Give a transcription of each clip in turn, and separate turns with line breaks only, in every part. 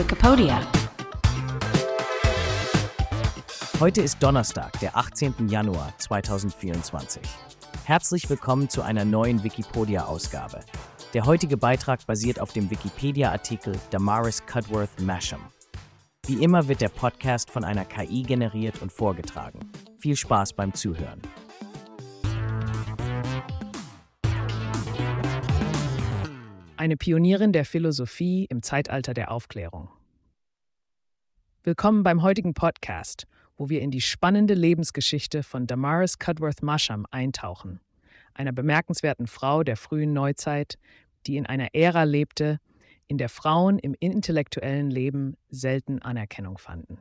Wikipedia.
Heute ist Donnerstag, der 18. Januar 2024. Herzlich willkommen zu einer neuen Wikipedia-Ausgabe. Der heutige Beitrag basiert auf dem Wikipedia-Artikel Damaris Cudworth Masham. Wie immer wird der Podcast von einer KI generiert und vorgetragen. Viel Spaß beim Zuhören.
Eine Pionierin der Philosophie im Zeitalter der Aufklärung. Willkommen beim heutigen Podcast, wo wir in die spannende Lebensgeschichte von Damaris Cudworth Masham eintauchen, einer bemerkenswerten Frau der frühen Neuzeit, die in einer Ära lebte, in der Frauen im intellektuellen Leben selten Anerkennung fanden.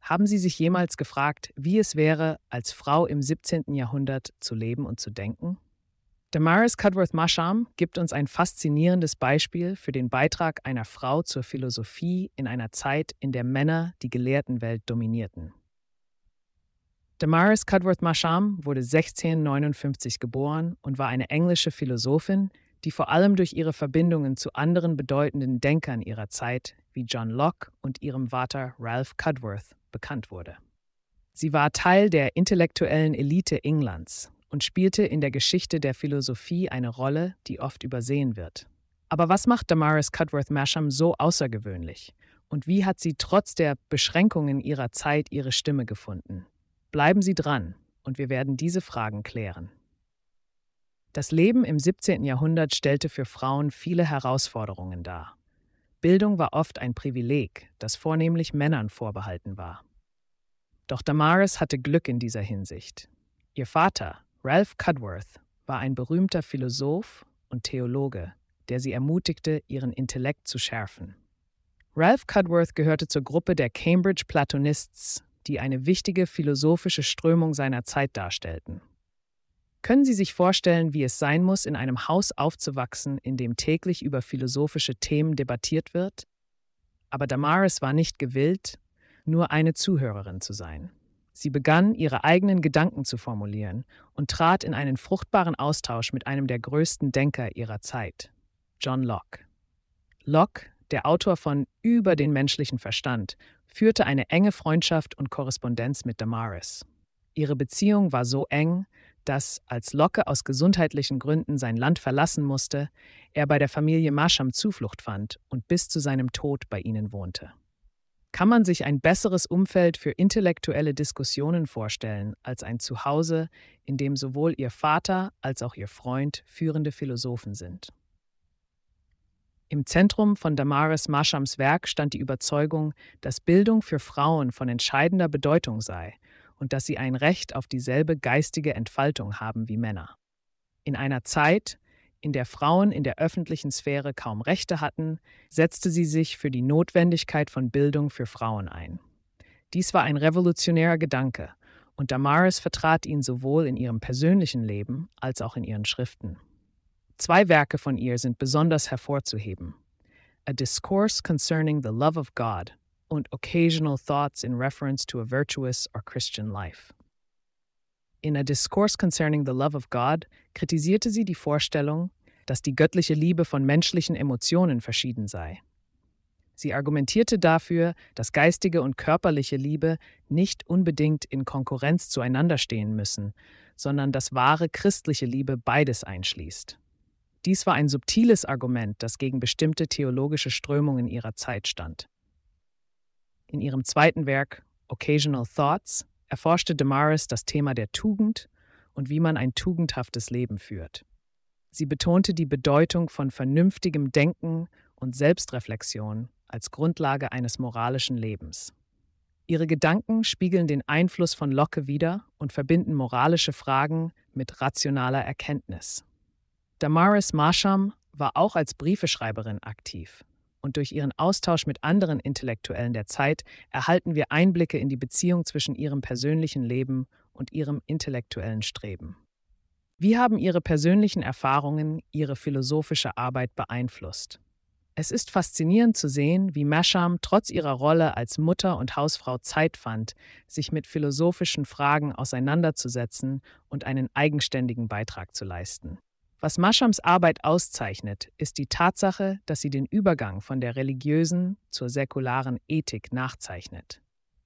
Haben Sie sich jemals gefragt, wie es wäre, als Frau im 17. Jahrhundert zu leben und zu denken? Damaris Cudworth Masham gibt uns ein faszinierendes Beispiel für den Beitrag einer Frau zur Philosophie in einer Zeit, in der Männer die Gelehrtenwelt dominierten. Damaris Cudworth Masham wurde 1659 geboren und war eine englische Philosophin, die vor allem durch ihre Verbindungen zu anderen bedeutenden Denkern ihrer Zeit, wie John Locke und ihrem Vater Ralph Cudworth, bekannt wurde. Sie war Teil der intellektuellen Elite Englands und spielte in der Geschichte der Philosophie eine Rolle, die oft übersehen wird. Aber was macht Damaris Cudworth Masham so außergewöhnlich? Und wie hat sie trotz der Beschränkungen ihrer Zeit ihre Stimme gefunden? Bleiben Sie dran, und wir werden diese Fragen klären. Das Leben im 17. Jahrhundert stellte für Frauen viele Herausforderungen dar. Bildung war oft ein Privileg, das vornehmlich Männern vorbehalten war. Doch Damaris hatte Glück in dieser Hinsicht. Ihr Vater, Ralph Cudworth war ein berühmter Philosoph und Theologe, der sie ermutigte, ihren Intellekt zu schärfen. Ralph Cudworth gehörte zur Gruppe der Cambridge Platonists, die eine wichtige philosophische Strömung seiner Zeit darstellten. Können Sie sich vorstellen, wie es sein muss, in einem Haus aufzuwachsen, in dem täglich über philosophische Themen debattiert wird? Aber Damaris war nicht gewillt, nur eine Zuhörerin zu sein. Sie begann, ihre eigenen Gedanken zu formulieren und trat in einen fruchtbaren Austausch mit einem der größten Denker ihrer Zeit, John Locke. Locke, der Autor von Über den menschlichen Verstand, führte eine enge Freundschaft und Korrespondenz mit Damaris. Ihre Beziehung war so eng, dass, als Locke aus gesundheitlichen Gründen sein Land verlassen musste, er bei der Familie Marsham Zuflucht fand und bis zu seinem Tod bei ihnen wohnte. Kann man sich ein besseres Umfeld für intellektuelle Diskussionen vorstellen als ein Zuhause, in dem sowohl ihr Vater als auch ihr Freund führende Philosophen sind? Im Zentrum von Damaris Mashams Werk stand die Überzeugung, dass Bildung für Frauen von entscheidender Bedeutung sei und dass sie ein Recht auf dieselbe geistige Entfaltung haben wie Männer. In einer Zeit, in der Frauen in der öffentlichen Sphäre kaum Rechte hatten, setzte sie sich für die Notwendigkeit von Bildung für Frauen ein. Dies war ein revolutionärer Gedanke, und Damaris vertrat ihn sowohl in ihrem persönlichen Leben als auch in ihren Schriften. Zwei Werke von ihr sind besonders hervorzuheben. A Discourse Concerning the Love of God und Occasional Thoughts in Reference to a Virtuous or Christian Life. In A Discourse Concerning the Love of God kritisierte sie die Vorstellung, dass die göttliche Liebe von menschlichen Emotionen verschieden sei. Sie argumentierte dafür, dass geistige und körperliche Liebe nicht unbedingt in Konkurrenz zueinander stehen müssen, sondern dass wahre christliche Liebe beides einschließt. Dies war ein subtiles Argument, das gegen bestimmte theologische Strömungen ihrer Zeit stand. In ihrem zweiten Werk Occasional Thoughts erforschte Damaris das Thema der Tugend und wie man ein tugendhaftes Leben führt. Sie betonte die Bedeutung von vernünftigem Denken und Selbstreflexion als Grundlage eines moralischen Lebens. Ihre Gedanken spiegeln den Einfluss von Locke wider und verbinden moralische Fragen mit rationaler Erkenntnis. Damaris Marsham war auch als Briefeschreiberin aktiv und durch ihren Austausch mit anderen Intellektuellen der Zeit erhalten wir Einblicke in die Beziehung zwischen ihrem persönlichen Leben und ihrem intellektuellen Streben. Wie haben Ihre persönlichen Erfahrungen Ihre philosophische Arbeit beeinflusst? Es ist faszinierend zu sehen, wie Masham trotz ihrer Rolle als Mutter und Hausfrau Zeit fand, sich mit philosophischen Fragen auseinanderzusetzen und einen eigenständigen Beitrag zu leisten. Was Maschams Arbeit auszeichnet, ist die Tatsache, dass sie den Übergang von der religiösen zur säkularen Ethik nachzeichnet.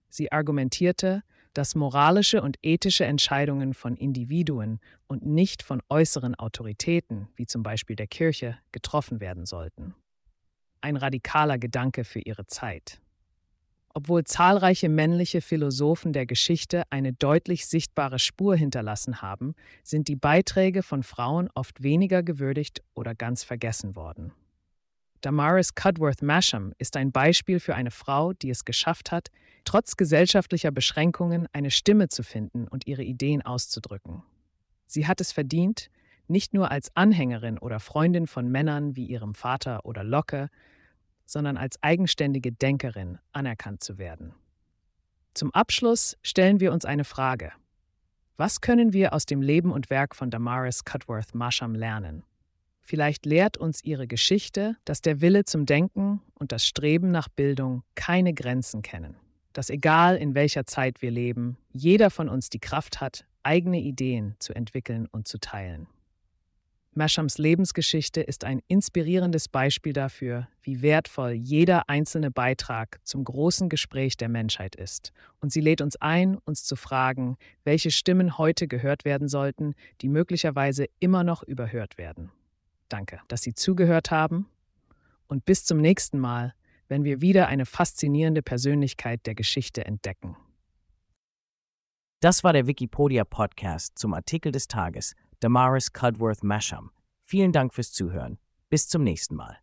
Sie argumentierte, dass moralische und ethische Entscheidungen von Individuen und nicht von äußeren Autoritäten, wie zum Beispiel der Kirche, getroffen werden sollten. Ein radikaler Gedanke für ihre Zeit. Obwohl zahlreiche männliche Philosophen der Geschichte eine deutlich sichtbare Spur hinterlassen haben, sind die Beiträge von Frauen oft weniger gewürdigt oder ganz vergessen worden. Damaris Cudworth Masham ist ein Beispiel für eine Frau, die es geschafft hat, trotz gesellschaftlicher Beschränkungen eine Stimme zu finden und ihre Ideen auszudrücken. Sie hat es verdient, nicht nur als Anhängerin oder Freundin von Männern wie ihrem Vater oder Locke, sondern als eigenständige Denkerin anerkannt zu werden. Zum Abschluss stellen wir uns eine Frage. Was können wir aus dem Leben und Werk von Damaris Cudworth Masham lernen? Vielleicht lehrt uns ihre Geschichte, dass der Wille zum Denken und das Streben nach Bildung keine Grenzen kennen. Dass egal in welcher Zeit wir leben, jeder von uns die Kraft hat, eigene Ideen zu entwickeln und zu teilen. Mashams Lebensgeschichte ist ein inspirierendes Beispiel dafür, wie wertvoll jeder einzelne Beitrag zum großen Gespräch der Menschheit ist. Und sie lädt uns ein, uns zu fragen, welche Stimmen heute gehört werden sollten, die möglicherweise immer noch überhört werden. Danke, dass Sie zugehört haben und bis zum nächsten Mal, wenn wir wieder eine faszinierende Persönlichkeit der Geschichte entdecken.
Das war der Wikipedia Podcast zum Artikel des Tages Damaris Cudworth Masham. Vielen Dank fürs Zuhören. Bis zum nächsten Mal.